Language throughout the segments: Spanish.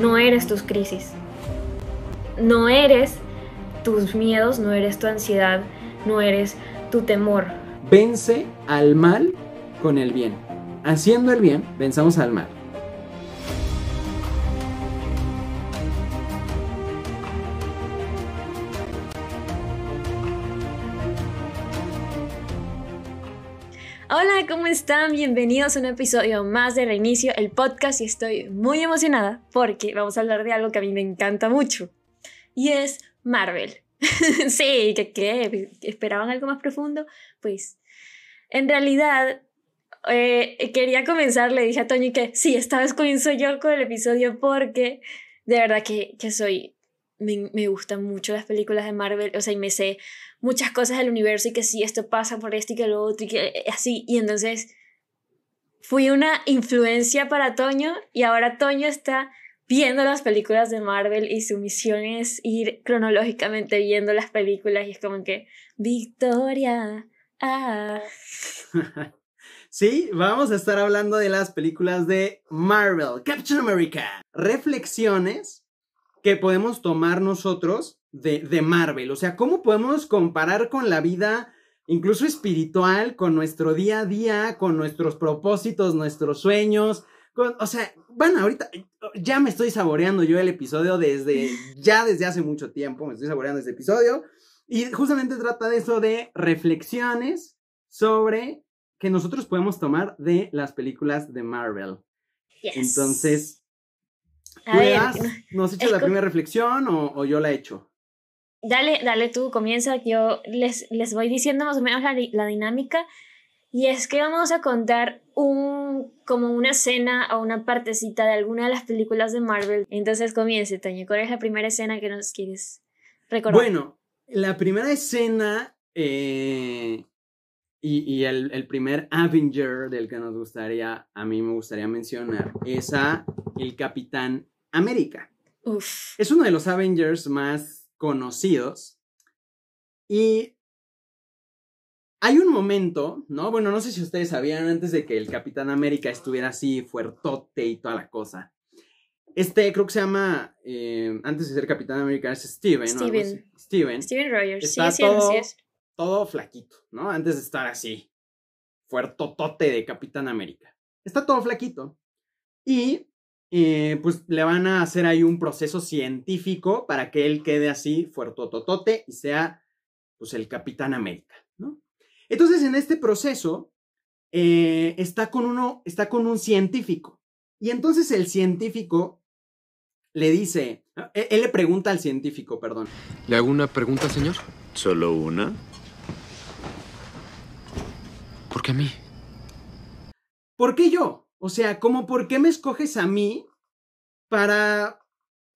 no eres tus crisis, no eres tus miedos, no eres tu ansiedad, no eres tu temor. Vence al mal con el bien. Haciendo el bien, venzamos al mal. Están? Bienvenidos a un episodio más de Reinicio, el podcast, y estoy muy emocionada porque vamos a hablar de algo que a mí me encanta mucho, y es Marvel. sí, ¿qué qué? ¿Esperaban algo más profundo? Pues, en realidad, eh, quería comenzar, le dije a Toño que sí, esta vez comienzo yo con el episodio porque de verdad que, que soy, me, me gustan mucho las películas de Marvel, o sea, y me sé muchas cosas del universo y que sí, esto pasa por esto y que lo otro y que eh, así. Y entonces fui una influencia para Toño y ahora Toño está viendo las películas de Marvel y su misión es ir cronológicamente viendo las películas y es como que Victoria. Ah. Sí, vamos a estar hablando de las películas de Marvel, Captain America. Reflexiones que podemos tomar nosotros de, de Marvel. O sea, ¿cómo podemos comparar con la vida incluso espiritual, con nuestro día a día, con nuestros propósitos, nuestros sueños? Con, o sea, bueno, ahorita ya me estoy saboreando yo el episodio desde, ya desde hace mucho tiempo, me estoy saboreando este episodio. Y justamente trata de eso, de reflexiones sobre que nosotros podemos tomar de las películas de Marvel. Yes. Entonces, A ¿tú ver, das? ¿nos has hecho la primera reflexión o, o yo la he hecho? Dale, dale tú, comienza, yo les, les voy diciendo más o menos la, la dinámica. Y es que vamos a contar un, como una escena o una partecita de alguna de las películas de Marvel. Entonces comience, Toño. ¿Cuál es la primera escena que nos quieres recordar? Bueno, la primera escena eh, y, y el, el primer Avenger del que nos gustaría, a mí me gustaría mencionar, es a el Capitán América. Uf. Es uno de los Avengers más conocidos. Y hay un momento, ¿no? Bueno, no sé si ustedes sabían antes de que el Capitán América estuviera así fuertote y toda la cosa. Este creo que se llama, eh, antes de ser Capitán América, es Steven. ¿no? Steven. Steven. Steven Rogers. Está sí, sí, todo- así es. Todo flaquito, ¿no? Antes de estar así, fuertotote de Capitán América. Está todo flaquito. Y eh, pues le van a hacer ahí un proceso científico para que él quede así, fuertototote y sea pues el Capitán América, ¿no? Entonces en este proceso eh, está, con uno, está con un científico. Y entonces el científico le dice, él, él le pregunta al científico, perdón, ¿Le hago una pregunta, señor? ¿Solo una? ¿Por qué a mí? ¿por qué yo? O sea, como por qué me escoges a mí para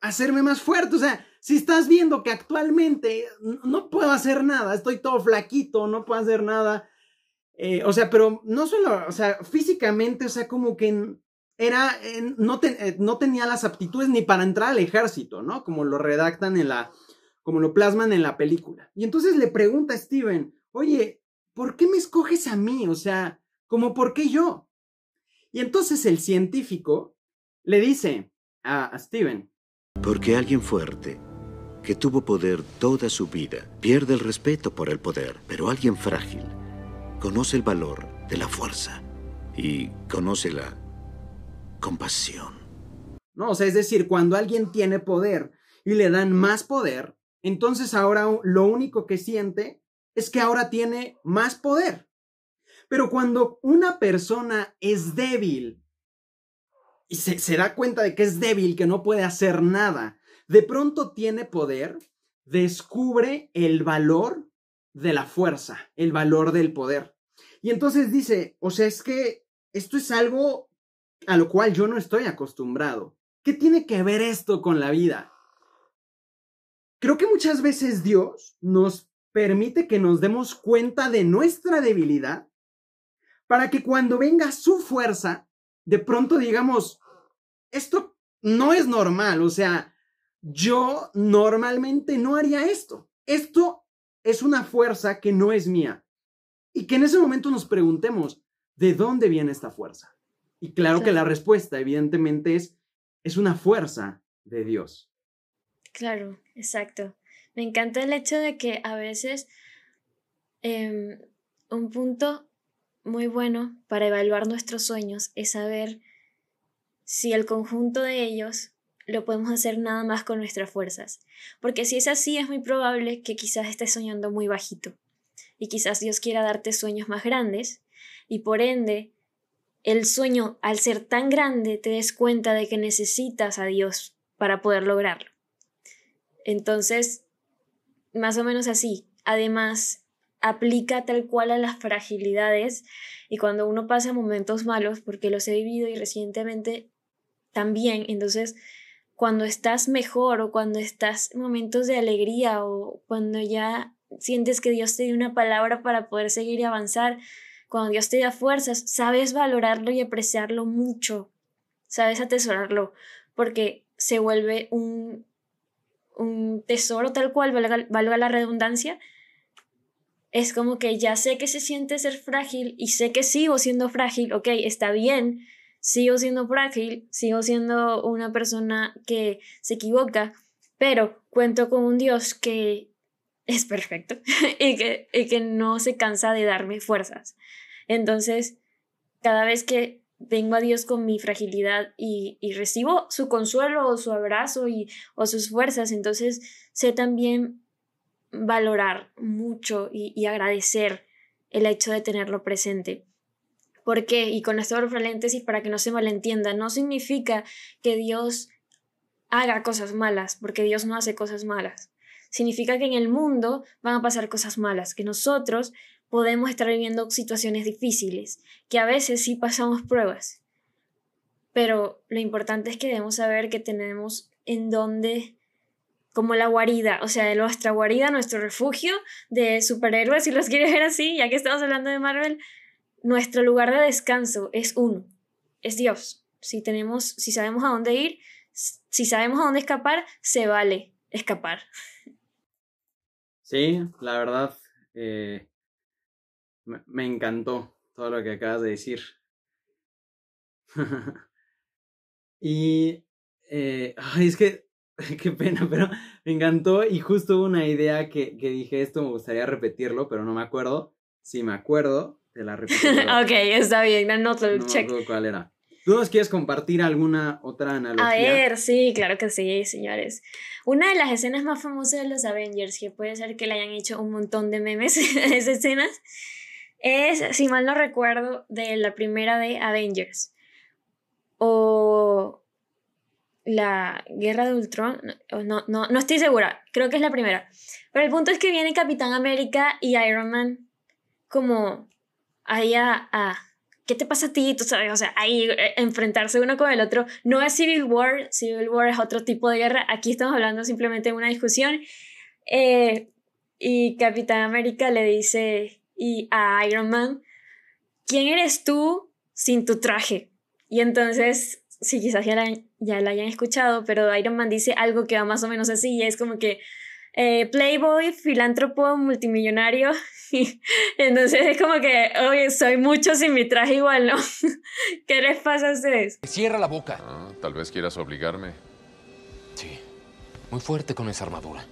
hacerme más fuerte? O sea, si estás viendo que actualmente no puedo hacer nada, estoy todo flaquito, no puedo hacer nada. eh, o sea, pero no solo, o sea, físicamente, o sea, como que era, eh, eh, no tenía las aptitudes ni para entrar al ejército, ¿no? Como lo redactan en la, como lo plasman en la película. Y entonces le pregunta a Steven, oye, ¿por qué me escoges a mí? O sea, como por qué yo? Y entonces el científico le dice a, a Steven, Porque alguien fuerte, que tuvo poder toda su vida, pierde el respeto por el poder, pero alguien frágil conoce el valor de la fuerza y conoce la compasión. ¿no? O sea, es decir, cuando alguien tiene poder y le dan más poder, entonces ahora lo único que siente es que ahora tiene más poder. Pero cuando una persona es débil y se, da cuenta de que es débil, que no puede hacer nada, de pronto tiene poder, descubre el valor de la fuerza, el valor del poder. Y entonces dice, o sea, es que esto es algo a lo cual yo no estoy acostumbrado. ¿Qué tiene que ver esto con la vida? Creo que muchas veces Dios nos permite que nos demos cuenta de nuestra debilidad para que cuando venga su fuerza, de pronto digamos, esto no es normal, o sea, yo normalmente no haría esto. Esto es una fuerza que no es mía. Y que en ese momento nos preguntemos, ¿de dónde viene esta fuerza? Y claro, que la respuesta, evidentemente, es, es una fuerza de Dios. Claro, exacto. Me encanta el hecho de que a veces em, un punto muy bueno para evaluar nuestros sueños es saber si el conjunto de ellos lo podemos hacer nada más con nuestras fuerzas. Porque si es así, es muy probable que quizás estés soñando muy bajito. Y quizás Dios quiera darte sueños más grandes. Y por ende, el sueño, al ser tan grande, te des cuenta de que necesitas a Dios para poder lograrlo. Entonces, más o menos así. Además, aplica tal cual a las fragilidades y cuando uno pasa momentos malos, porque los he vivido y recientemente también, entonces cuando estás mejor o cuando estás en momentos de alegría o cuando ya sientes que Dios te dio una palabra para poder seguir y avanzar, cuando Dios te da fuerzas, sabes valorarlo y apreciarlo mucho, sabes atesorarlo, porque se vuelve un, un tesoro tal cual, valga, valga la redundancia, es como que ya sé que se siente ser frágil y sé que sigo siendo frágil, ok, está bien, sigo siendo frágil, sigo siendo una persona que se equivoca, pero cuento con un Dios que es perfecto y, que, que no se cansa de darme fuerzas. Entonces, cada vez que vengo a Dios con mi fragilidad y, recibo su consuelo o su abrazo y, o sus fuerzas, entonces sé también valorar mucho y, y agradecer el hecho de tenerlo presente. ¿Por qué? Y con esto abro paréntesis para que no se malentienda, no significa que Dios haga cosas malas, porque Dios no hace cosas malas. Significa que en el mundo van a pasar cosas malas, que nosotros podemos estar viviendo situaciones difíciles, que a veces sí pasamos pruebas. Pero lo importante es que debemos saber que tenemos en dónde como la guarida, o sea, nuestra guarida, nuestro refugio de superhéroes, si los quieres ver así, ya que estamos hablando de Marvel, nuestro lugar de descanso es uno, es Dios. Si tenemos, si sabemos a dónde ir, si sabemos a dónde escapar, se vale escapar. Sí, la verdad, eh, me, encantó todo lo que acabas de decir. y eh, es que, qué pena, pero me encantó y justo una idea que, que dije, esto me gustaría repetirlo, pero no me acuerdo. Si me acuerdo, te la repito. ok, está bien, anoto el no check. Me cuál era. ¿Tú nos quieres compartir alguna otra analogía? A ver, sí, claro que sí, señores. Una de las escenas más famosas de los Avengers, que puede ser que le hayan hecho un montón de memes a esas escenas, es, si mal no recuerdo, de la primera de Avengers. O la Guerra de Ultron, no, no, no estoy segura, creo que es la primera. Pero el punto es que viene Capitán América y Iron Man como ahí a, ¿qué te pasa a ti? Tú sabes, o sea, ahí eh, enfrentarse uno con el otro. No es Civil War, Civil War es otro tipo de guerra. Aquí estamos hablando simplemente de una discusión. Eh, y Capitán América le dice y a Iron Man, ¿quién eres tú sin tu traje? Y entonces, sí, quizás ya la, ya la hayan escuchado, pero Iron Man dice algo que va más o menos así, y es como que eh, playboy, filántropo, multimillonario. Entonces es como que, oye, soy mucho sin mi traje igual, ¿no? ¿Qué les pasa a ustedes? Cierra la boca. Ah, tal vez quieras obligarme. Sí, muy fuerte con esa armadura.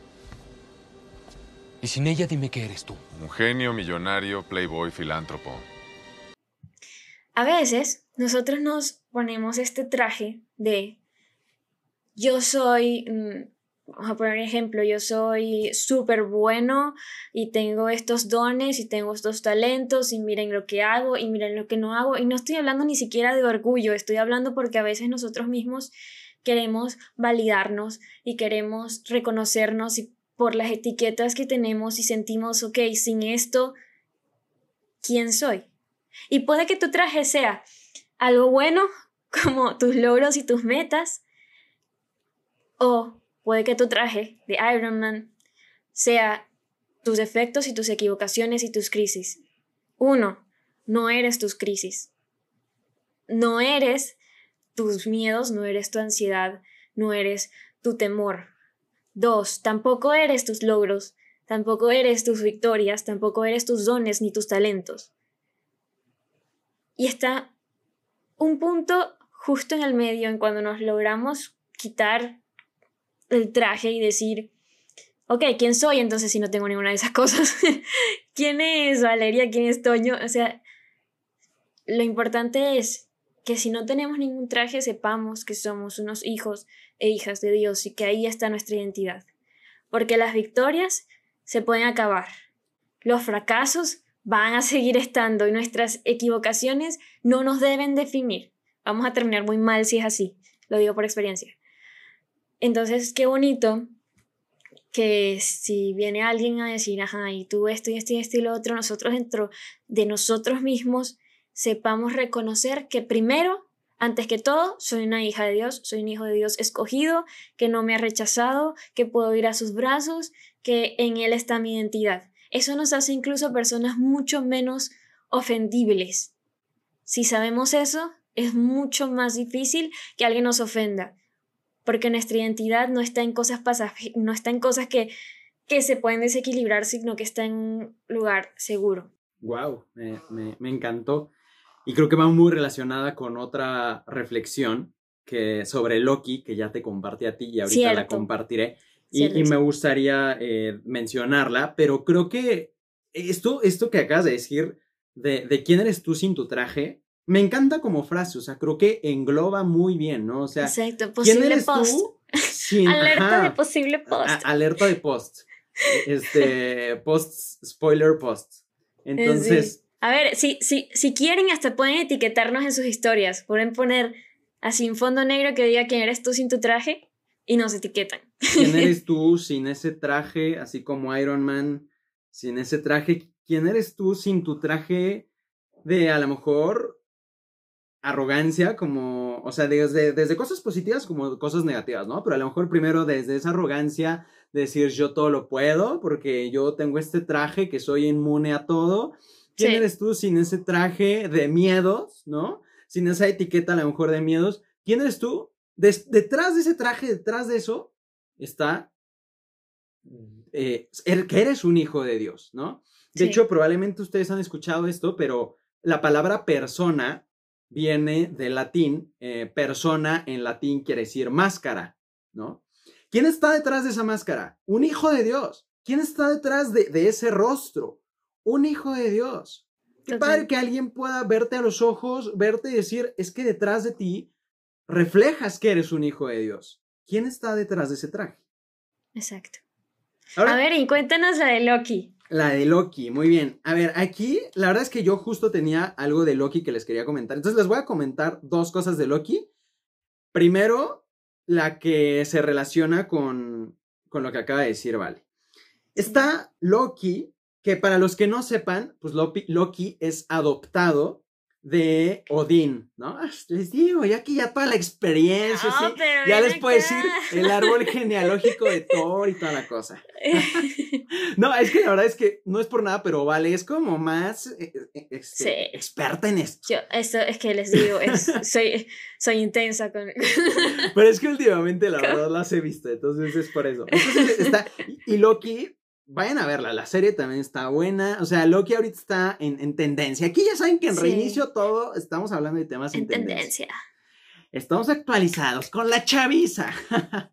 Y sin ella dime qué eres tú. Un genio, millonario, playboy, filántropo. A veces nosotros nos ponemos este traje de yo soy mm, vamos a poner un ejemplo, yo soy súper bueno y tengo estos dones y tengo estos talentos y miren lo que hago y miren lo que no hago y no estoy hablando ni siquiera de orgullo, estoy hablando porque a veces nosotros mismos queremos validarnos y queremos reconocernos y por las etiquetas que tenemos y sentimos, ok, sin esto, ¿quién soy? Y puede que tu traje sea algo bueno, como tus logros y tus metas, o Puede que tu traje de Iron Man sea tus defectos y tus equivocaciones y tus crisis. Uno, no eres tus crisis. No eres tus miedos, no eres tu ansiedad, no eres tu temor. Dos, tampoco eres tus logros, tampoco eres tus victorias, tampoco eres tus dones ni tus talentos. Y está un punto justo en el medio en cuando nos logramos quitar el traje y decir, ok, ¿quién soy entonces si no tengo ninguna de esas cosas? ¿Quién es Valeria? ¿Quién es Toño? O sea, lo importante es que si no tenemos ningún traje, sepamos que somos unos hijos e hijas de Dios y que ahí está nuestra identidad. Porque las victorias se pueden acabar. Los fracasos van a seguir estando y nuestras equivocaciones no nos deben definir. Vamos a terminar muy mal si es así, lo digo por experiencia. Entonces, qué bonito que si viene alguien a decir, ajá, y tú esto y esto y esto y lo otro, nosotros dentro de nosotros mismos sepamos reconocer que primero, antes que todo, soy una hija de Dios, soy un hijo de Dios escogido, que no me ha rechazado, que puedo ir a sus brazos, que en Él está mi identidad. Eso nos hace incluso personas mucho menos ofendibles. Si sabemos eso, es mucho más difícil que alguien nos ofenda, porque nuestra identidad no está en cosas no está en cosas que, que se pueden desequilibrar, sino que está en un lugar seguro. Wow, me, me, encantó. Y creo que va muy relacionada con otra reflexión que sobre Loki, que ya te compartí a ti y ahorita la compartiré. Y, y, me gustaría eh, mencionarla, pero creo que esto, esto que acabas de decir de, de quién eres tú sin tu traje, me encanta como frase, o sea, creo que engloba muy bien, ¿no? O sea, Exacto, posible ¿quién eres post. Tú alerta de posible post. alerta de post. Este, post, spoiler post. Entonces. A ver, si, si, si quieren, hasta pueden etiquetarnos en sus historias. Pueden poner así un fondo negro que diga quién eres tú sin tu traje y nos etiquetan. ¿Quién eres tú sin ese traje, así como Iron Man, sin ese traje? ¿Quién eres tú sin tu traje de a lo mejor arrogancia, como, o sea, desde, desde cosas positivas como cosas negativas, ¿no? Pero a lo mejor primero desde esa arrogancia, decir yo todo lo puedo, porque yo tengo este traje que soy inmune a todo. ¿Quién eres tú sin ese traje de miedos, ¿no? Sin esa etiqueta a lo mejor de miedos. ¿Quién eres tú? Detrás de ese traje, detrás de eso, está eh, er, que eres un hijo de Dios, ¿no? De hecho, probablemente ustedes han escuchado esto, pero la palabra persona viene del latín, eh, persona en latín quiere decir máscara, ¿no? ¿Quién está detrás de esa máscara? Un hijo de Dios. ¿Quién está detrás de, ese rostro? Un hijo de Dios. Qué padre que alguien pueda verte a los ojos, verte y decir, es que detrás de ti reflejas que eres un hijo de Dios. ¿Quién está detrás de ese traje? Exacto. a ver, y cuéntanos la de Loki. La de Loki, muy bien. A ver, aquí la verdad es que yo justo tenía algo de Loki que les quería comentar. Entonces les voy a comentar dos cosas de Loki. Primero, la que se relaciona con, con lo que acaba de decir Vale. Está Loki, que para los que no sepan, pues Loki, Loki es adoptado de Odín, ¿no? Ah, les digo, ya que ya toda la experiencia, ya les puedo decir el árbol genealógico de Thor y toda la cosa. no, es que la verdad es que no es por nada, pero vale, es como más eh, eh, este, experta en esto. Yo, esto es que les digo, soy, soy intensa con... pero es que últimamente la verdad las he visto, entonces es por eso. Entonces está, y Loki vayan a verla, la serie también está buena. O sea, Loki ahorita está en, tendencia. Aquí ya saben que en reinicio todo estamos hablando de temas en, tendencia. Estamos actualizados con la chaviza.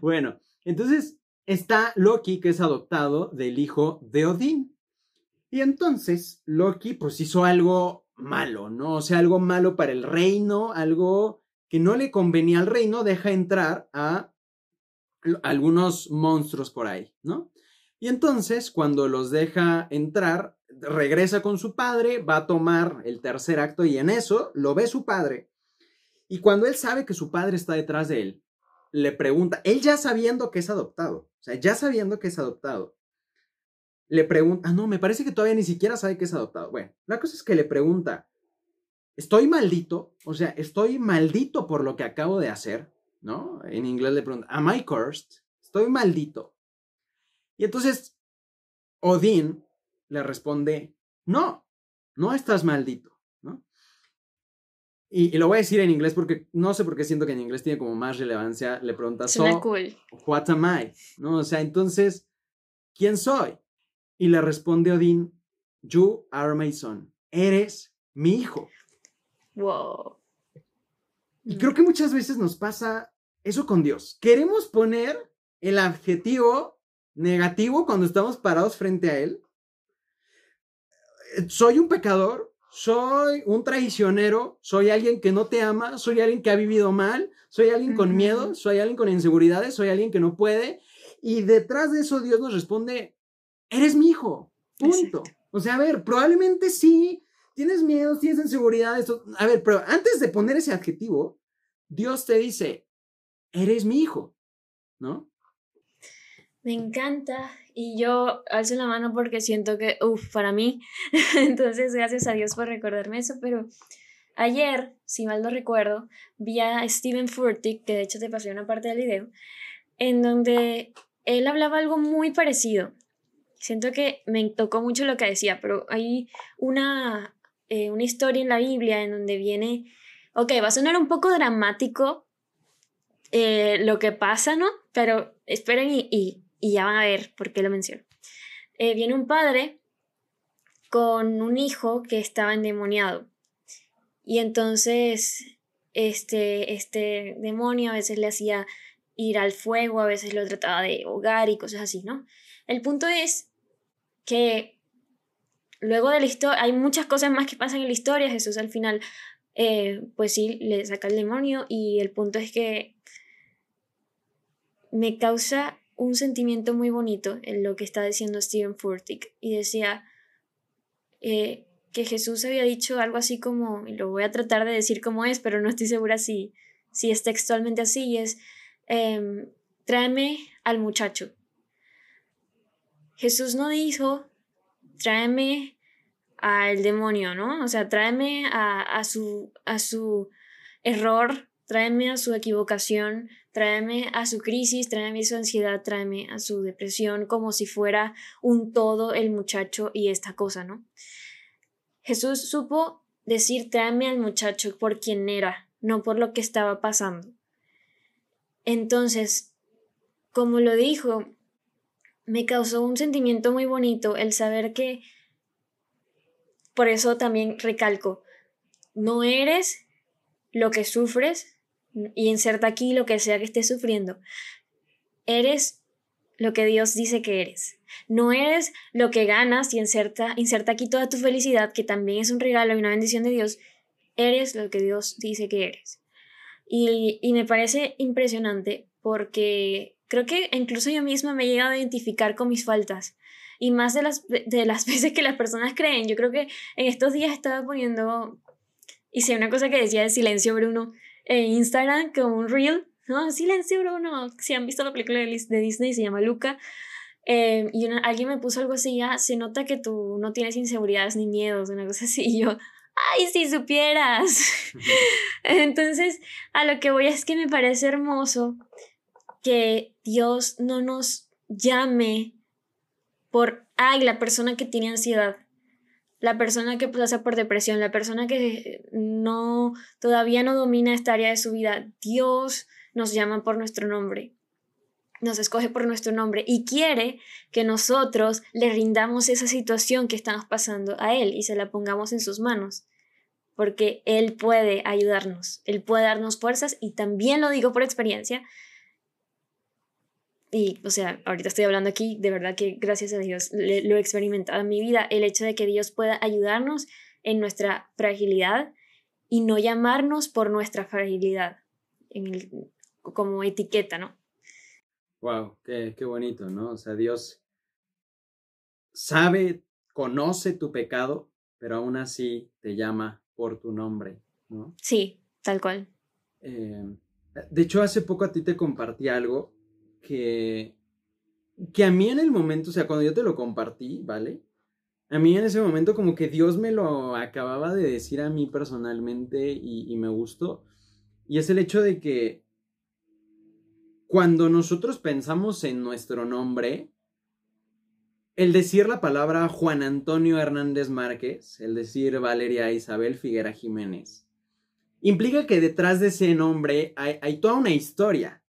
bueno, entonces está Loki, que es adoptado del hijo de Odín. Y entonces Loki, pues hizo algo malo, ¿no? O sea, algo malo para el reino, algo que no le convenía al reino, deja entrar a algunos monstruos por ahí, ¿no? Y entonces, cuando los deja entrar, regresa con su padre, va a tomar el tercer acto y en eso lo ve su padre. Y cuando él sabe que su padre está detrás de él, le pregunta, él ya sabiendo que es adoptado, o sea, ya sabiendo que es adoptado, le pregunta, ah, no, me parece que todavía ni siquiera sabe que es adoptado. Bueno, la cosa es que le pregunta, ¿estoy maldito? O sea, ¿estoy maldito por lo que acabo de hacer? ¿No? En inglés le pregunta, ¿am I cursed? ¿Estoy maldito? Y entonces Odín le responde, no, no estás maldito, ¿no? Y, lo voy a decir en inglés porque no sé por qué siento que en inglés tiene como más relevancia. Le pregunta, so, what am I? ¿No? O sea, entonces, ¿quién soy? Y le responde Odín, you are my son. Eres mi hijo. Wow. Y creo que muchas veces nos pasa eso con Dios. Queremos poner el adjetivo negativo cuando estamos parados frente a Él. Soy un pecador, soy un traicionero, soy alguien que no te ama, soy alguien que ha vivido mal, soy alguien con miedo, soy alguien con inseguridades, soy alguien que no puede. Y detrás de eso Dios nos responde, eres mi hijo, punto. O sea, a ver, probablemente sí, tienes miedo, tienes inseguridades. A ver, pero antes de poner ese adjetivo, Dios te dice, eres mi hijo, ¿no? Me encanta y yo alzo la mano porque siento que, uff, para mí, entonces gracias a Dios por recordarme eso, pero ayer, si mal no recuerdo, vi a Steven Furtick, que de hecho te pasé una parte del video, en donde él hablaba algo muy parecido. Siento que me tocó mucho lo que decía, pero hay una, eh, una historia en la Biblia en donde viene, ok, va a sonar un poco dramático eh, lo que pasa, ¿no? Pero esperen y y ya van a ver por qué lo menciono. Eh, viene un padre con un hijo que estaba endemoniado. Y entonces este, este demonio a veces le hacía ir al fuego, a veces lo trataba de ahogar y cosas así, ¿no? El punto es que luego de la historia, hay muchas cosas más que pasan en la historia, Jesús al final, eh, pues sí, le saca el demonio y el punto es que me causa un sentimiento muy bonito en lo que está diciendo Steven Furtick y decía eh, que Jesús había dicho algo así como, y lo voy a tratar de decir como es, pero no estoy segura si, si es textualmente así, y es, em, tráeme al muchacho. Jesús no dijo, tráeme al demonio, ¿no? O sea, tráeme a, a, su, a su error, tráeme a su equivocación, tráeme a su crisis, tráeme a su ansiedad, tráeme a su depresión, como si fuera un todo el muchacho y esta cosa, ¿no? Jesús supo decir tráeme al muchacho por quien era, no por lo que estaba pasando. Entonces, como lo dijo, me causó un sentimiento muy bonito el saber que, por eso también recalco, no eres lo que sufres, y inserta aquí lo que sea que estés sufriendo. Eres lo que Dios dice que eres. No eres lo que ganas y inserta, inserta aquí toda tu felicidad, que también es un regalo y una bendición de Dios. Eres lo que Dios dice que eres. Y, y me parece impresionante porque creo que incluso yo misma me he llegado a identificar con mis faltas. Y más de las, de las veces que las personas creen. Yo creo que en estos días estaba poniendo, hice una cosa que decía de silencio, Bruno, en Instagram como un reel, ¿no? Silencio, Bruno. Si han visto la película de, Disney, se llama Luca. Eh, y alguien me puso algo así, ya se nota que tú no tienes inseguridades ni miedos, una cosa así. Y yo, ¡ay, si supieras! Entonces, a lo que voy es que me parece hermoso que Dios no nos llame por, ay, la persona que tiene ansiedad la persona que pasa por depresión, la persona que no todavía no domina esta área de su vida, Dios nos llama por nuestro nombre. Nos escoge por nuestro nombre y quiere que nosotros le rindamos esa situación que estamos pasando a Él y se la pongamos en sus manos. Porque Él puede ayudarnos, Él puede darnos fuerzas y también lo digo por experiencia, y, o sea, ahorita estoy hablando aquí, de verdad que gracias a Dios lo he experimentado en mi vida, el hecho de que Dios pueda ayudarnos en nuestra fragilidad y no llamarnos por nuestra fragilidad, en como etiqueta, ¿no? Wow, qué, qué bonito, ¿no? O sea, Dios sabe, conoce tu pecado, pero aún así te llama por tu nombre, ¿no? Sí, tal cual. Eh, de hecho, hace poco a ti te compartí algo que, que a mí en el momento, o sea, cuando yo te lo compartí, ¿vale? A mí en ese momento como que Dios me lo acababa de decir a mí personalmente y, me gustó. Y es el hecho de que cuando nosotros pensamos en nuestro nombre, el decir la palabra Juan Antonio Hernández Márquez, el decir Valeria Isabel Figuera Jiménez, implica que detrás de ese nombre hay toda una historia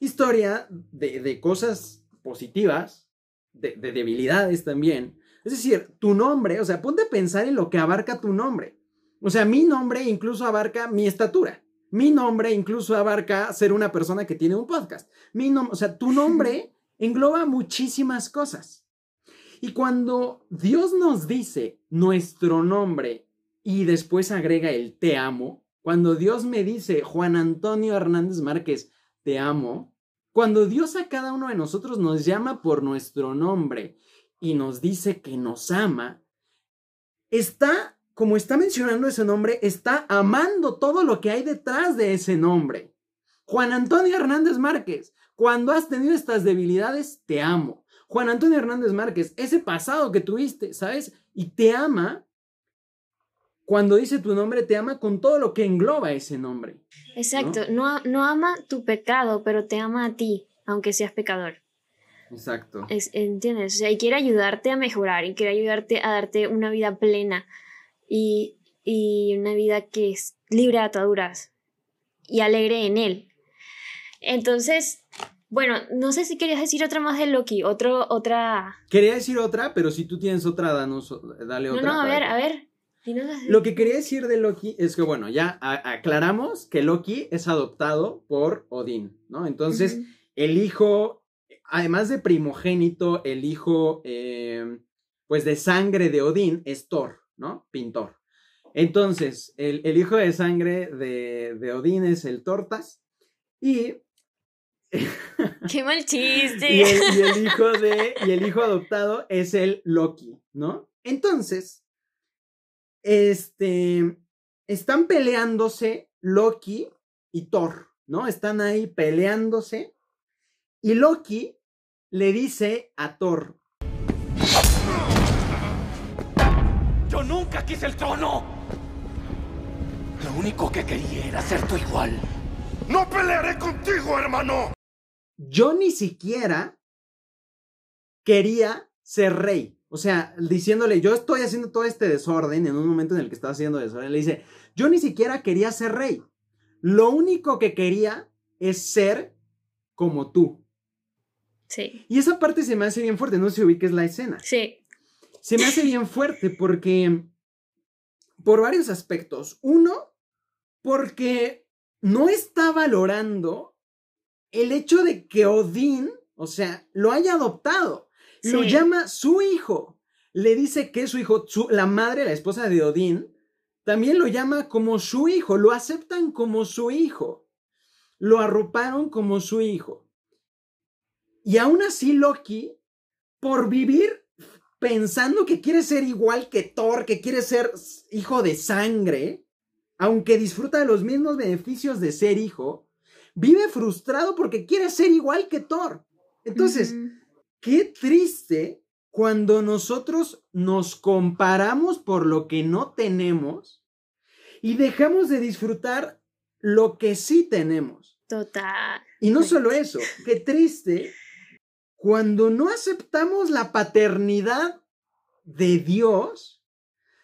historia de, cosas positivas, de, debilidades también. Es decir, tu nombre, o sea, ponte a pensar en lo que abarca tu nombre. O sea, mi nombre incluso abarca mi estatura. Mi nombre incluso abarca ser una persona que tiene un podcast. Mi o sea, tu nombre engloba muchísimas cosas. Y cuando Dios nos dice nuestro nombre y después agrega el te amo, cuando Dios me dice Juan Antonio Hernández Márquez, te amo, cuando Dios a cada uno de nosotros nos llama por nuestro nombre y nos dice que nos ama, está, como está mencionando ese nombre, está amando todo lo que hay detrás de ese nombre. Juan Antonio Hernández Márquez, cuando has tenido estas debilidades, te amo. Juan Antonio Hernández Márquez, ese pasado que tuviste, ¿sabes? Y te ama cuando dice tu nombre, te ama con todo lo que engloba ese nombre. Exacto, no, no, ama tu pecado, pero te ama a ti, aunque seas pecador. Exacto. Es, ¿Entiendes? O sea, y quiere ayudarte a mejorar y quiere ayudarte a darte una vida plena y, y una vida que es libre de ataduras y alegre en él. Entonces, bueno, no sé si querías decir otra más de Loki, otro, otra... Quería decir otra, pero si tú tienes otra, danos, dale otra. No, no, a ver, a ver. Lo que quería decir de Loki es que, bueno, ya aclaramos que Loki es adoptado por Odín, ¿no? Entonces, el hijo, además de primogénito, el hijo, eh, pues de sangre de Odín es Thor, ¿no? Pintor. Entonces, el, hijo de sangre de, de, Odín es el Tortas y... ¡Qué mal chiste! y, el, hijo de, y el hijo adoptado es el Loki, ¿no? Entonces, este, están peleándose Loki y Thor, ¿no? Están ahí peleándose y Loki le dice a Thor. Yo nunca quise el trono. Lo único que quería era ser tu igual. No pelearé contigo, hermano. Yo ni siquiera quería ser rey. O sea, diciéndole, yo estoy haciendo todo este desorden en un momento en el que está haciendo desorden. Le dice, yo ni siquiera quería ser rey. Lo único que quería es ser como tú. Sí. Y esa parte se me hace bien fuerte, no sé si es la escena. Sí. Se me hace bien fuerte porque, por varios aspectos. Uno, porque no está valorando el hecho de que Odín, o sea, lo haya adoptado. Lo llama su hijo. Le dice que es su hijo, la madre, la esposa de Odín, también lo llama como su hijo, lo aceptan como su hijo. Lo arroparon como su hijo. Y aún así Loki, por vivir pensando que quiere ser igual que Thor, que quiere ser hijo de sangre, aunque disfruta de los mismos beneficios de ser hijo, vive frustrado porque quiere ser igual que Thor. Entonces, qué triste cuando nosotros nos comparamos por lo que no tenemos y dejamos de disfrutar lo que sí tenemos. Total. Y no solo eso, qué triste cuando no aceptamos la paternidad de Dios,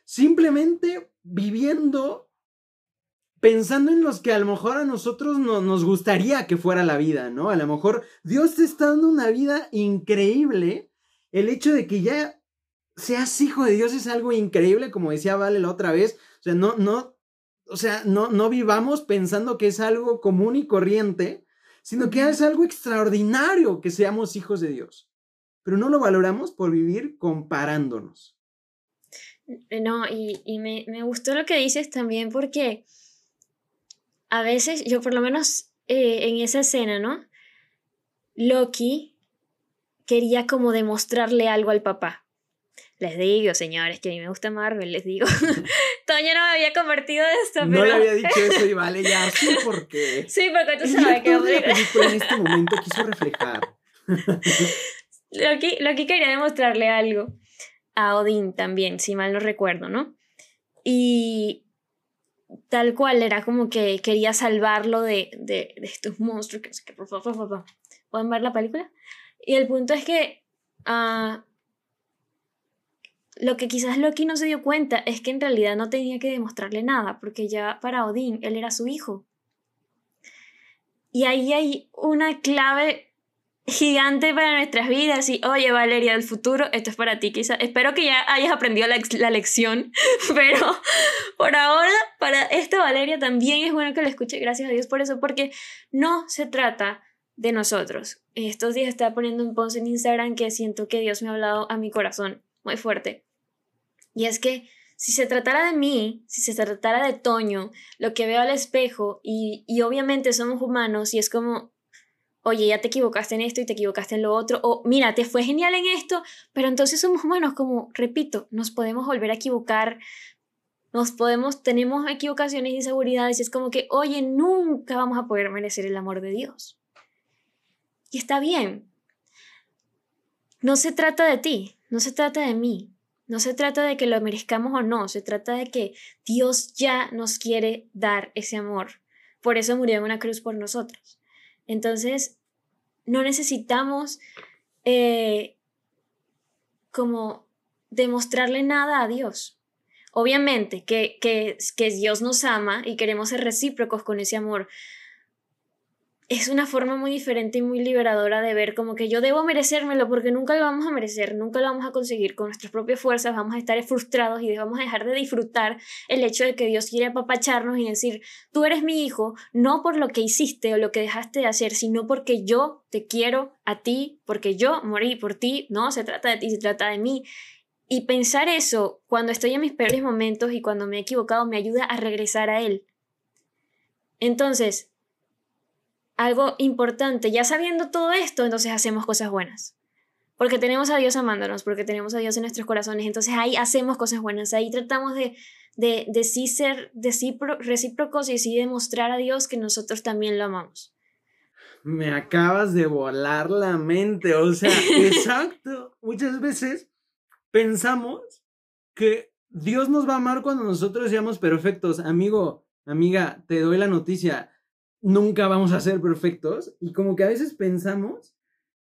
simplemente viviendo pensando en los que a lo mejor a nosotros no, nos gustaría que fuera la vida, ¿no? A lo mejor Dios te está dando una vida increíble. El hecho de que ya seas hijo de Dios es algo increíble, como decía Vale la otra vez. O sea, no, no, o sea, no, no vivamos pensando que es algo común y corriente, sino que es algo extraordinario que seamos hijos de Dios. Pero no lo valoramos por vivir comparándonos. No, y, y me, me gustó lo que dices también porque a veces, yo por lo menos eh, en esa escena, ¿no? Loki quería como demostrarle algo al papá. Les digo, señores, que a mí me gusta Marvel, les digo. Toño no me había convertido de esto, pero... No le había dicho eso y vale, ya, sí, porque... Sí, porque tú sabes que... la película en este momento quiso reflejar. Loki, Loki quería demostrarle algo a Odín también, si mal no recuerdo, ¿no? Y tal cual, era como que quería salvarlo de, de, estos monstruos que ¿pueden ver la película? Y el punto es que uh, lo que quizás Loki no se dio cuenta es que en realidad no tenía que demostrarle nada, porque ya para Odín él era su hijo. Y ahí hay una clave gigante para nuestras vidas y oye Valeria del futuro esto es para ti quizá espero que ya hayas aprendido la, la, lección pero por ahora para esta Valeria también es bueno que la escuche. Gracias a Dios por eso porque no se trata de nosotros. Estos días estaba poniendo un post en Instagram que siento que Dios me ha hablado a mi corazón muy fuerte. Y es que si se tratara de mí, si se tratara de Toño, lo que veo al espejo, y, y obviamente somos humanos, y es como, oye, ya te equivocaste en esto y te equivocaste en lo otro, o mira, te fue genial en esto, pero entonces somos humanos, como, repito, nos podemos volver a equivocar, nos podemos, tenemos equivocaciones inseguridades, y es como que, oye, nunca vamos a poder merecer el amor de Dios. Y está bien. No se trata de ti, no se trata de mí, no se trata de que lo merezcamos o no, se trata de que Dios ya nos quiere dar ese amor. Por eso murió en una cruz por nosotros. Entonces, no necesitamos eh, como demostrarle nada a Dios. Obviamente que, que, que Dios nos ama y queremos ser recíprocos con ese amor, es una forma muy diferente y muy liberadora de ver como que yo debo merecérmelo porque nunca lo vamos a merecer, nunca lo vamos a conseguir con nuestras propias fuerzas, vamos a estar frustrados y vamos a dejar de disfrutar el hecho de que Dios quiere apapacharnos y decir, tú eres mi hijo, no por lo que hiciste o lo que dejaste de hacer, sino porque yo te quiero a ti, porque yo morí por ti, no, se trata de ti, se trata de mí. Y pensar eso cuando estoy en mis peores momentos y cuando me he equivocado me ayuda a regresar a Él. Entonces, algo importante. Ya sabiendo todo esto, entonces hacemos cosas buenas. Porque tenemos a Dios amándonos, porque tenemos a Dios en nuestros corazones. Entonces ahí hacemos cosas buenas. Ahí tratamos de, de, de sí ser de sí recíprocos y sí demostrar a Dios que nosotros también lo amamos. Me acabas de volar la mente. O sea, exacto. Muchas veces pensamos que Dios nos va a amar cuando nosotros seamos perfectos. Amigo, amiga, te doy la noticia nunca vamos a ser perfectos y como que a veces pensamos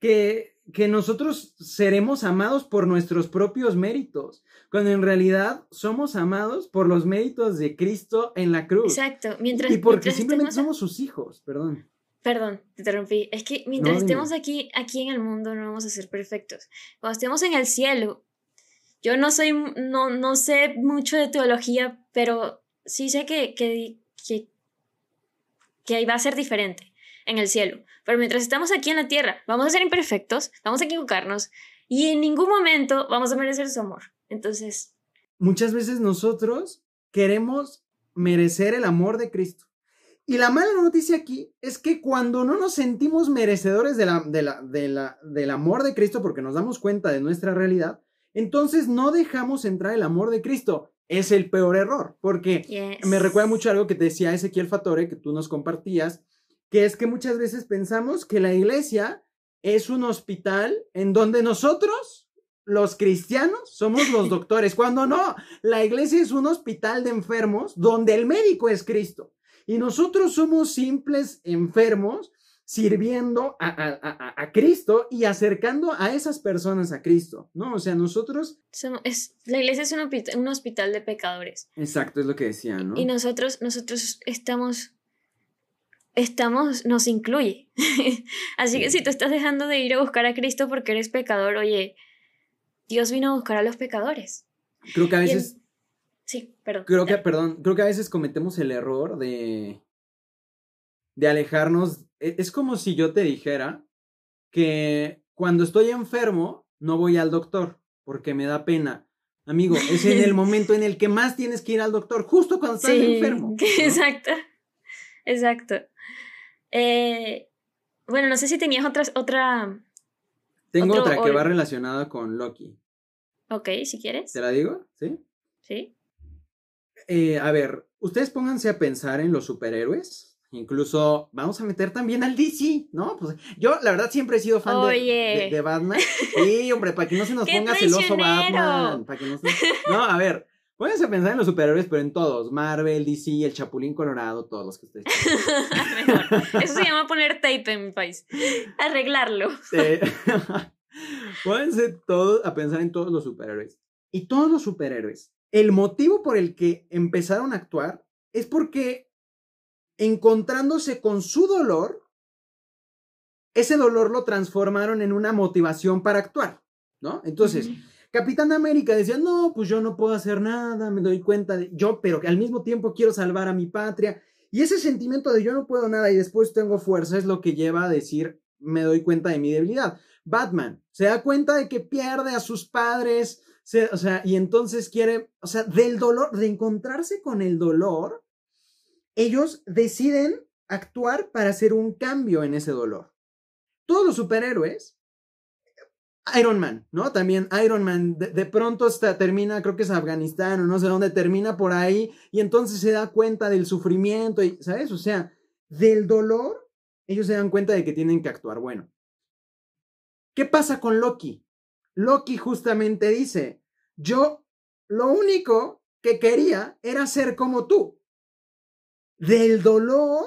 que, que nosotros seremos amados por nuestros propios méritos, cuando en realidad somos amados por los méritos de Cristo en la cruz. Exacto, mientras... Y porque simplemente somos sus hijos, perdón. Perdón, te interrumpí. Es que mientras estemos aquí, aquí en el mundo no vamos a ser perfectos. Cuando estemos en el cielo, yo no soy, no, no sé mucho de teología, pero sí sé que, que, que que ahí va a ser diferente en el cielo. Pero mientras estamos aquí en la tierra, vamos a ser imperfectos, vamos a equivocarnos y en ningún momento vamos a merecer su amor. Entonces... Muchas veces nosotros queremos merecer el amor de Cristo. Y la mala noticia aquí es que cuando no nos sentimos merecedores de la, de la, de la, del amor de Cristo porque nos damos cuenta de nuestra realidad, entonces no dejamos entrar el amor de Cristo es el peor error, porque me recuerda mucho algo que te decía Ezequiel Fatore, que tú nos compartías, que es que muchas veces pensamos que la iglesia es un hospital en donde nosotros, los cristianos, somos los doctores, cuando no, la iglesia es un hospital de enfermos donde el médico es Cristo. Y nosotros somos simples enfermos sirviendo a, Cristo y acercando a esas personas a Cristo, ¿no? O sea, nosotros... es, la iglesia es un, hospital de pecadores. Exacto, es lo que decía, ¿no? Y nosotros, nosotros estamos, estamos, nos incluye. Así que si tú estás dejando de ir a buscar a Cristo porque eres pecador, oye, Dios vino a buscar a los pecadores. Creo que a veces... Sí, perdón. Creo que, perdón, creo que a veces cometemos el error de de alejarnos. E, es como si yo te dijera que cuando estoy enfermo no voy al doctor porque me da pena. Amigo, es en el momento en el que más tienes que ir al doctor, justo cuando estás enfermo. Exacto, exacto. Eh, bueno, no sé si tenías otras, otra... Tengo otra que va relacionada con Loki. Ok, si quieres. ¿Te la digo? ¿Sí? Sí. Eh, a ver, ustedes pónganse a pensar en los superhéroes Incluso vamos a meter también al DC, ¿no? Pues yo, la verdad, siempre he sido fan de, de, Batman. Sí, hombre, para que no se nos ponga celoso Batman. Para que no, se... no, a ver, pónganse a pensar en los superhéroes, pero en todos. Marvel, DC, el Chapulín Colorado, todos los que ustedes Eso se llama poner tape en mi país. Arreglarlo. pónganse todos a pensar en todos los superhéroes. Y todos los superhéroes. El motivo por el que empezaron a actuar es porque encontrándose con su dolor, ese dolor lo transformaron en una motivación para actuar, ¿no? Entonces, Capitán América decía, no, pues yo no puedo hacer nada, me doy cuenta de yo, pero que al mismo tiempo quiero salvar a mi patria. Y ese sentimiento de yo no puedo nada y después tengo fuerza es lo que lleva a decir, me doy cuenta de mi debilidad. Batman se da cuenta de que pierde a sus padres, o sea, y entonces quiere, o sea, del dolor, de encontrarse con el dolor, ellos deciden actuar para hacer un cambio en ese dolor. Todos los superhéroes, Iron Man, ¿no? También Iron Man de, pronto hasta termina, creo que es Afganistán o no sé dónde, termina por ahí y entonces se da cuenta del sufrimiento, y, ¿sabes? O sea, del dolor, ellos se dan cuenta de que tienen que actuar. Bueno, ¿qué pasa con Loki? Loki justamente dice, yo lo único que quería era ser como tú. Del dolor,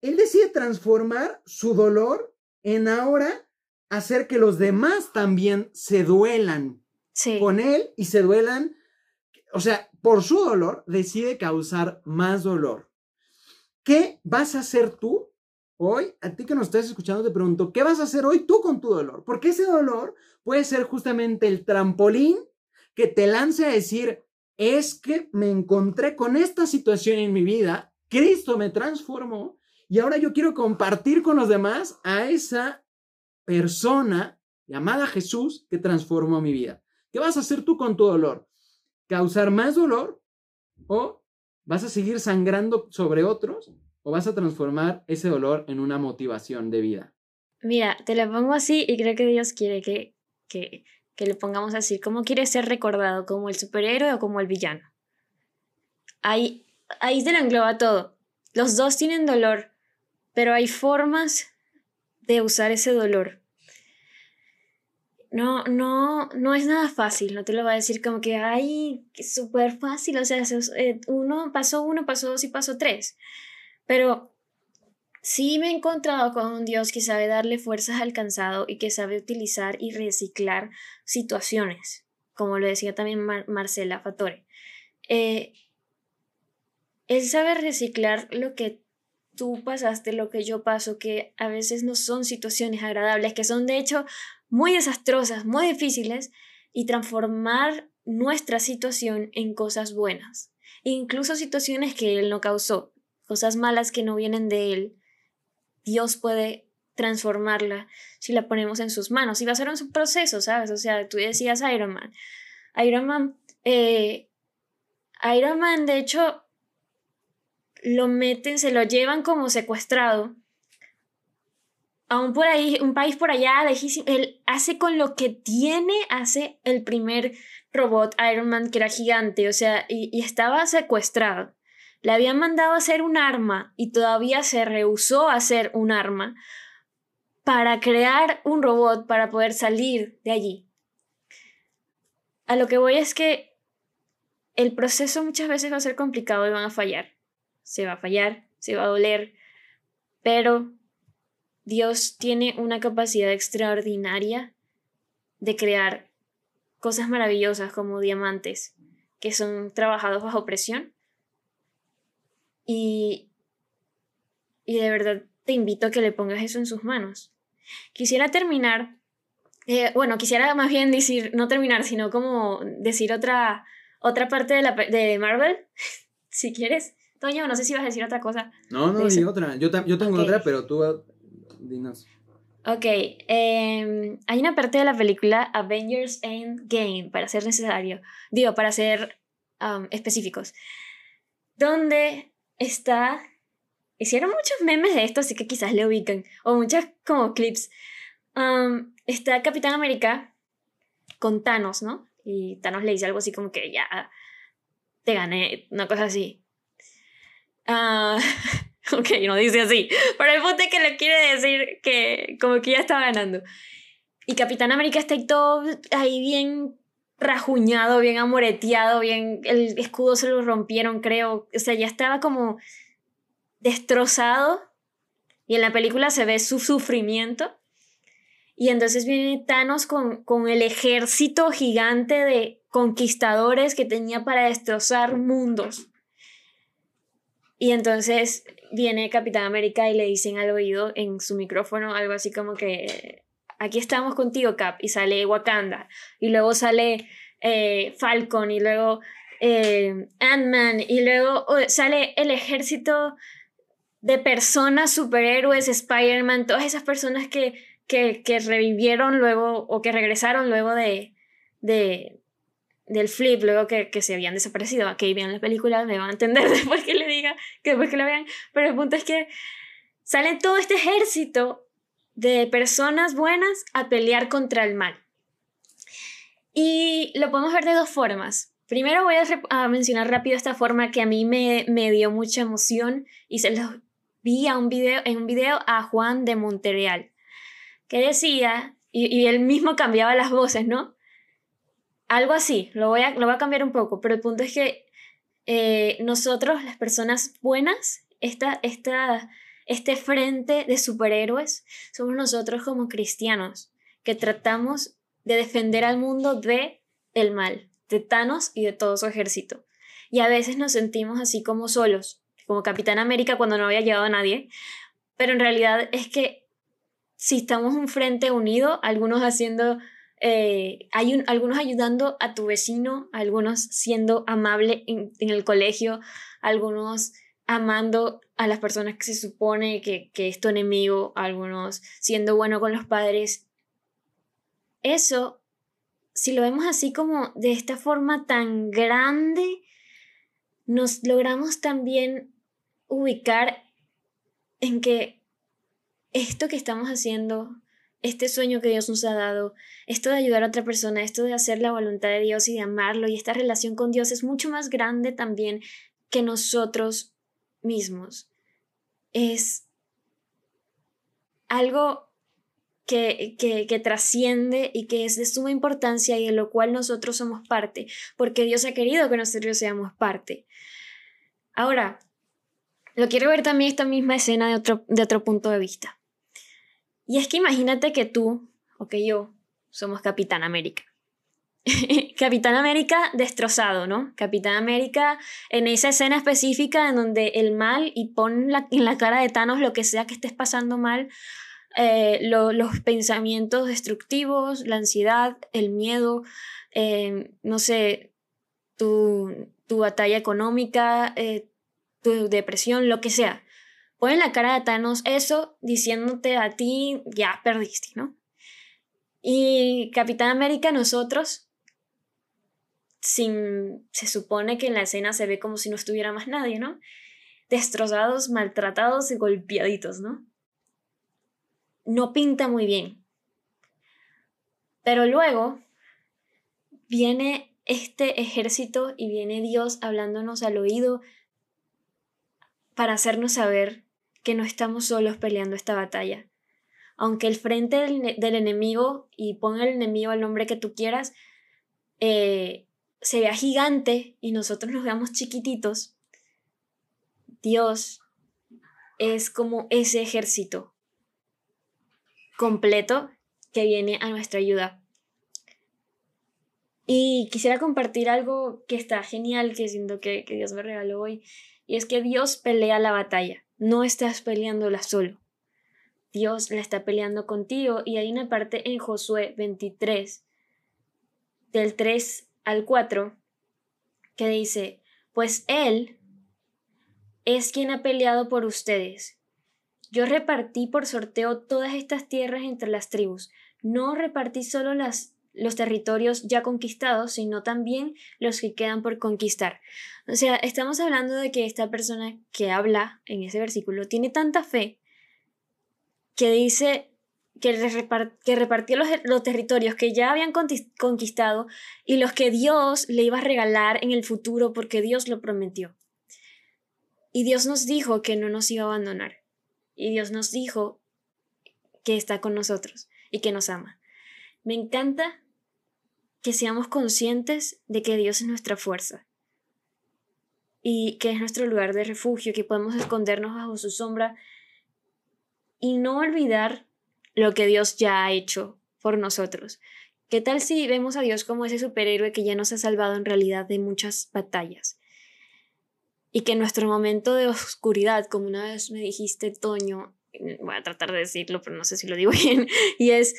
él decide transformar su dolor en ahora hacer que los demás también se duelan con él y se duelan, o sea, por su dolor decide causar más dolor. ¿Qué vas a hacer tú hoy? A ti que nos estás escuchando te pregunto, ¿qué vas a hacer hoy tú con tu dolor? Porque ese dolor puede ser justamente el trampolín que te lance a decir, es que me encontré con esta situación en mi vida, Cristo me transformó y ahora yo quiero compartir con los demás a esa persona llamada Jesús que transformó mi vida. ¿Qué vas a hacer tú con tu dolor? ¿Causar más dolor o vas a seguir sangrando sobre otros o vas a transformar ese dolor en una motivación de vida? Mira, te lo pongo así y creo que Dios quiere que, que, que le pongamos así. ¿Cómo quieres ser recordado? ¿Como el superhéroe o como el villano? Ahí, ahí se lo engloba todo. Los dos tienen dolor, pero hay formas de usar ese dolor. No, no, no es nada fácil, no te lo voy a decir como que, ay, súper fácil, o sea, eh, uno pasó uno, pasó dos y pasó tres. Pero sí me he encontrado con un Dios que sabe darle fuerzas al cansado y que sabe utilizar y reciclar situaciones, como lo decía también Marcela Fatore. Eh, él sabe reciclar lo que tú pasaste, lo que yo paso, que a veces no son situaciones agradables, que son de hecho muy desastrosas, muy difíciles, y transformar nuestra situación en cosas buenas. Incluso situaciones que Él no causó, cosas malas que no vienen de Él, Dios puede transformarla si la ponemos en sus manos. Y va a ser un proceso, ¿sabes? O sea, tú decías Iron Man. Iron Man, eh, Iron Man, de hecho, lo meten, se lo llevan como secuestrado a un, por ahí, un país por allá lejísimo. Él hace con lo que tiene, hace el primer robot Iron Man que era gigante, o sea, y, estaba secuestrado. Le habían mandado a hacer un arma y todavía se rehusó a hacer un arma para crear un robot para poder salir de allí. A lo que voy es que el proceso muchas veces va a ser complicado y van a fallar se va a fallar, se va a doler, pero Dios tiene una capacidad extraordinaria de crear cosas maravillosas como diamantes que son trabajados bajo presión. Y, y de verdad te invito a que le pongas eso en sus manos. Quisiera terminar, eh, bueno, quisiera más bien decir, no terminar, sino como decir otra, otra parte de, la, de Marvel, si quieres. Toño, no sé si vas a decir otra cosa. No, no, ni otra. Yo, tengo otra, pero tú dinos. Ok, em, hay una parte de la película Avengers Endgame, para ser necesario, digo, para ser específicos, donde está, hicieron muchos memes de esto, así que quizás le ubican, o muchas como clips. está Capitán América con Thanos, ¿no? Y Thanos le dice algo así como que ya te gané, una cosa así. Ah, ok, no dice así. Pero el punto es que le quiere decir que como que ya estaba ganando. Y Capitán América está ahí todo ahí bien rajuñado, bien amoreteado, bien... El escudo se lo rompieron, creo. O sea, ya estaba como destrozado. Y en la película se ve su sufrimiento. Y entonces viene Thanos con, con el ejército gigante de conquistadores que tenía para destrozar mundos. Y entonces viene Capitán América y le dicen al oído en su micrófono algo así como que aquí estamos contigo, Cap, y sale Wakanda, y luego sale eh, Falcon, y luego eh, Ant-Man, y luego sale el ejército de personas, superhéroes, Spider-Man, todas esas personas que, que, que, revivieron luego o que regresaron luego de, de del flip, luego que, que, se habían desaparecido. Aquí vean la película, me van a entender después que le diga, que después que la vean. Pero el punto es que sale todo este ejército de personas buenas a pelear contra el mal. Y lo podemos ver de dos formas. Primero voy a, mencionar rápido esta forma que a mí me, me dio mucha emoción y se los vi a un video, en un video a Juan de Monterreal, que decía, y, él mismo cambiaba las voces, ¿no? Algo así, lo voy a, lo voy a cambiar un poco, pero el punto es que eh, nosotros, las personas buenas, esta, esta, este frente de superhéroes, somos nosotros como cristianos, que tratamos de defender al mundo de el mal, de Thanos y de todo su ejército. Y a veces nos sentimos así como solos, como Capitán América cuando no había llegado a nadie, pero en realidad es que si estamos un frente unido, algunos haciendo, eh, hay algunos ayudando a tu vecino, algunos siendo amable en, el colegio, algunos amando a las personas que se supone que, que es tu enemigo, algunos siendo bueno con los padres. Eso, si lo vemos así como de esta forma tan grande, nos logramos también ubicar en que esto que estamos haciendo, este sueño que Dios nos ha dado, esto de ayudar a otra persona, esto de hacer la voluntad de Dios y de amarlo y esta relación con Dios es mucho más grande también que nosotros mismos. Es algo que, que, que, trasciende y que es de suma importancia y de lo cual nosotros somos parte, porque Dios ha querido que nosotros seamos parte. Ahora, lo quiero ver también esta misma escena de otro, de otro punto de vista. Y es que imagínate que tú o que yo somos Capitán América. Capitán América destrozado, ¿no? Capitán América en esa escena específica en donde el mal y pon en la cara de Thanos lo que sea que estés pasando mal, eh, los pensamientos destructivos, la ansiedad, el miedo, eh, no sé, tu, tu batalla económica, eh, tu depresión, lo que sea. Pon en la cara de Thanos eso diciéndote a ti, ya perdiste, ¿no? Y Capitán América, nosotros, sin, se supone que en la escena se ve como si no estuviera más nadie, ¿no? Destrozados, maltratados y golpeaditos, ¿no? No pinta muy bien. Pero luego viene este ejército y viene Dios hablándonos al oído para hacernos saber que no estamos solos peleando esta batalla. Aunque el frente del, enemigo, y pon el enemigo al nombre que tú quieras, eh, se vea gigante y nosotros nos veamos chiquititos, Dios es como ese ejército completo que viene a nuestra ayuda. Y quisiera compartir algo que está genial, que siento que, que Dios me regaló hoy, y es que Dios pelea la batalla, no estás peleándola solo. Dios la está peleando contigo y hay una parte en Josué 23, del 3 al 4, que dice, pues Él es quien ha peleado por ustedes. Yo repartí por sorteo todas estas tierras entre las tribus. No repartí solo las los territorios ya conquistados, sino también los que quedan por conquistar. O sea, estamos hablando de que esta persona que habla en ese versículo tiene tanta fe que dice que, repartió los, los, territorios que ya habían conquistado y los que Dios le iba a regalar en el futuro porque Dios lo prometió. Y Dios nos dijo que no nos iba a abandonar. Y Dios nos dijo que está con nosotros y que nos ama. Me encanta que seamos conscientes de que Dios es nuestra fuerza y que es nuestro lugar de refugio, que podemos escondernos bajo su sombra y no olvidar lo que Dios ya ha hecho por nosotros. ¿Qué tal si vemos a Dios como ese superhéroe que ya nos ha salvado en realidad de muchas batallas? y que en nuestro momento de oscuridad, como una vez me dijiste, Toño, voy a tratar de decirlo, pero no sé si lo digo bien, y es,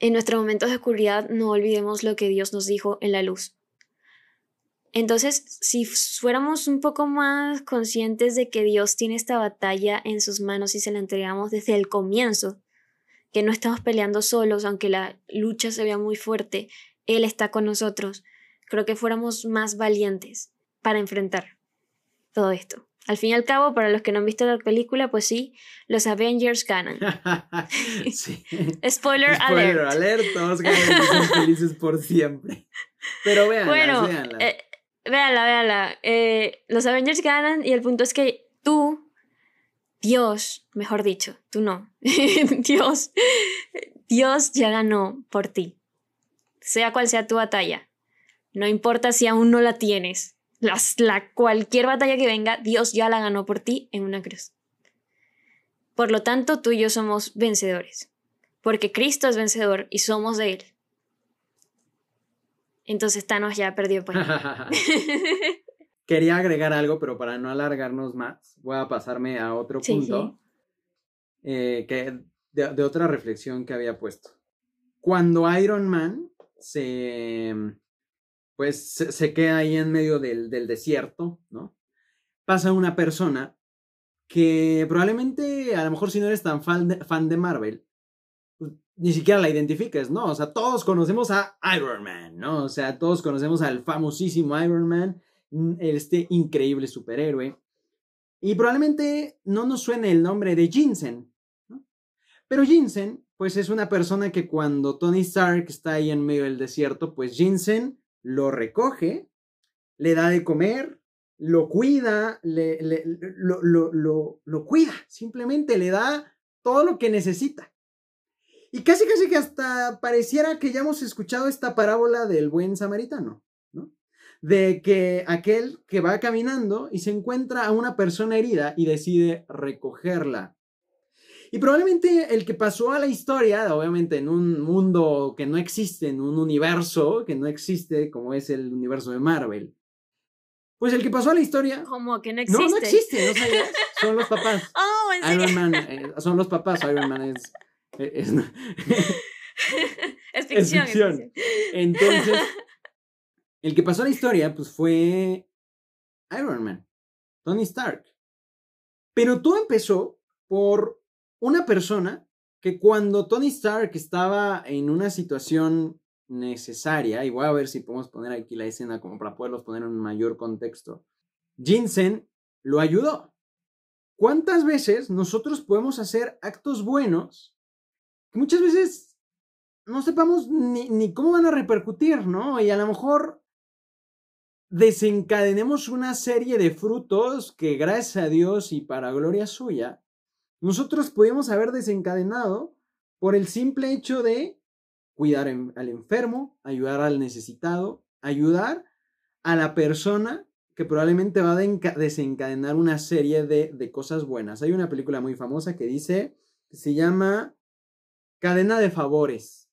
en nuestro momento de oscuridad no olvidemos lo que Dios nos dijo en la luz. Entonces, si fuéramos un poco más conscientes de que Dios tiene esta batalla en sus manos y se la entregamos desde el comienzo, que no estamos peleando solos, aunque la lucha se vea muy fuerte, Él está con nosotros, creo que fuéramos más valientes para enfrentar todo esto. Al fin y al cabo, para los que no han visto la película, pues sí, los Avengers ganan. sí. Spoiler, Spoiler alert. todos ganan son felices por siempre. Pero véanla, bueno, véanla. Eh, véanla, véanla. Eh, los Avengers ganan y el punto es que tú, Dios, mejor dicho, tú no, Dios, Dios ya ganó por ti. Sea cual sea tu batalla. No importa si aún no la tienes la, cualquier batalla que venga, Dios ya la ganó por ti en una cruz. Por lo tanto, tú y yo somos vencedores, porque Cristo es vencedor y somos de Él. Entonces Thanos ya perdió pues. Quería agregar algo, pero para no alargarnos más, voy a pasarme a otro punto eh, que, de otra reflexión que había puesto. Cuando Iron Man se pues se, queda ahí en medio del, desierto, ¿no? Pasa una persona que probablemente, a lo mejor si no eres tan fan de, Marvel, pues, ni siquiera la identifiques, ¿no? O sea, todos conocemos a Iron Man, ¿no? O sea, todos conocemos al famosísimo Iron Man, mm, este increíble superhéroe. Y probablemente no nos suene el nombre de Jensen, ¿no? Pero Jensen, pues es una persona que cuando Tony Stark está ahí en medio del desierto, pues Jensen lo recoge, le da de comer, lo cuida, le, lo, lo, lo, cuida, simplemente le da todo lo que necesita. Y casi casi que hasta pareciera que ya hemos escuchado esta parábola del buen samaritano, ¿no? De que aquel que va caminando y se encuentra a una persona herida y decide recogerla y probablemente el que pasó a la historia, obviamente en un mundo que no existe, en un universo que no existe, como es el universo de Marvel, pues el que pasó a la historia. Como que no existe. No, no existe, no sabías. Son los papás. Oh, ¿en Iron Man, eh, son los papás. Iron Man es. Es, es, ficción, es ficción. Entonces, el que pasó a la historia, pues fue Iron Man, Tony Stark. Pero todo empezó por una persona que cuando Tony Stark estaba en una situación necesaria, y voy a ver si podemos poner aquí la escena como para poderlos poner en un mayor contexto, Jensen lo ayudó. ¿Cuántas veces nosotros podemos hacer actos buenos que muchas veces no sepamos ni, ni cómo van a repercutir, ¿no? Y a lo mejor desencadenemos una serie de frutos que gracias a Dios y para gloria suya, nosotros pudimos haber desencadenado por el simple hecho de cuidar al enfermo, ayudar al necesitado, ayudar a la persona que probablemente va a desencadenar una serie de, cosas buenas. Hay una película muy famosa que dice, se llama Cadena de Favores.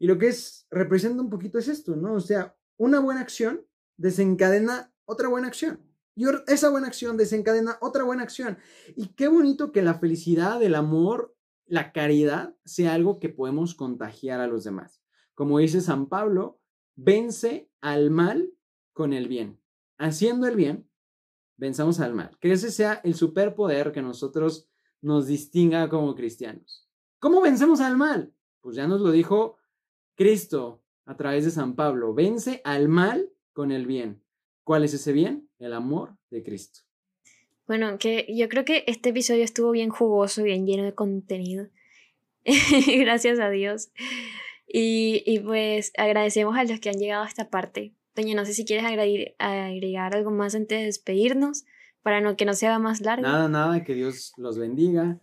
Y lo que es, representa un poquito es esto, ¿no? O sea, una buena acción desencadena otra buena acción. Y esa buena acción desencadena otra buena acción. Y qué bonito que la felicidad, el amor, la caridad sea algo que podemos contagiar a los demás. Como dice San Pablo, vence al mal con el bien. Haciendo el bien, venzamos al mal. Que ese sea el superpoder que nosotros nos distinga como cristianos. ¿Cómo vencemos al mal? Pues ya nos lo dijo Cristo a través de San Pablo. Vence al mal con el bien. ¿Cuál es ese bien? El amor de Cristo. Bueno, que yo creo que este episodio estuvo bien jugoso, bien lleno de contenido. Gracias a Dios. Y, y, pues agradecemos a los que han llegado a esta parte. Toño, no sé si quieres agregar, algo más antes de despedirnos, para no, que no se haga más largo. Nada, nada, que Dios los bendiga.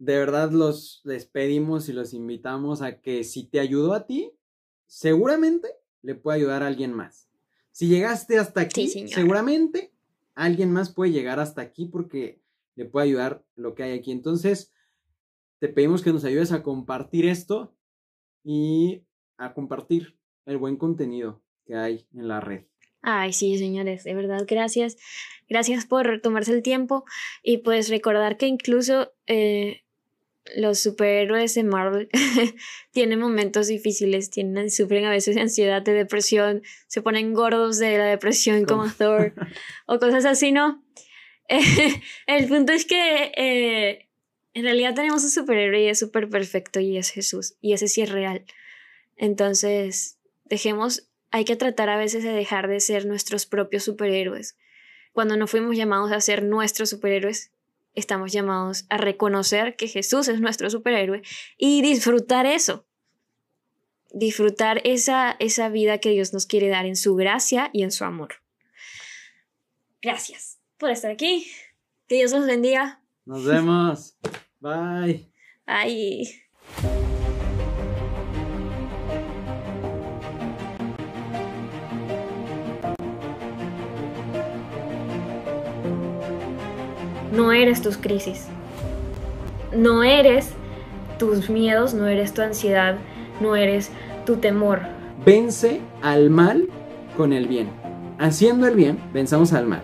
De verdad los despedimos y los invitamos a que si te ayudó a ti, seguramente le puede ayudar a alguien más. Si llegaste hasta aquí, seguramente alguien más puede llegar hasta aquí porque le puede ayudar lo que hay aquí. Entonces, te pedimos que nos ayudes a compartir esto y a compartir el buen contenido que hay en la red. Ay, sí, señores, de verdad, gracias. Gracias por tomarse el tiempo y pues recordar que incluso eh, los superhéroes de Marvel tienen momentos difíciles, tienen, sufren a veces de ansiedad, de depresión, se ponen gordos de la depresión como Thor o cosas así, ¿no? el punto es que eh, en realidad tenemos un superhéroe y es súper perfecto y es Jesús y ese sí es real. Entonces, dejemos, hay que tratar a veces de dejar de ser nuestros propios superhéroes cuando no fuimos llamados a ser nuestros superhéroes, estamos llamados a reconocer que Jesús es nuestro superhéroe y disfrutar eso. Disfrutar esa, esa vida que Dios nos quiere dar en su gracia y en su amor. Gracias por estar aquí. Que Dios los bendiga. Nos vemos. Bye. Bye. No eres tus crisis, no eres tus miedos, no eres tu ansiedad, no eres tu temor. Vence al mal con el bien. Haciendo el bien, venzamos al mal.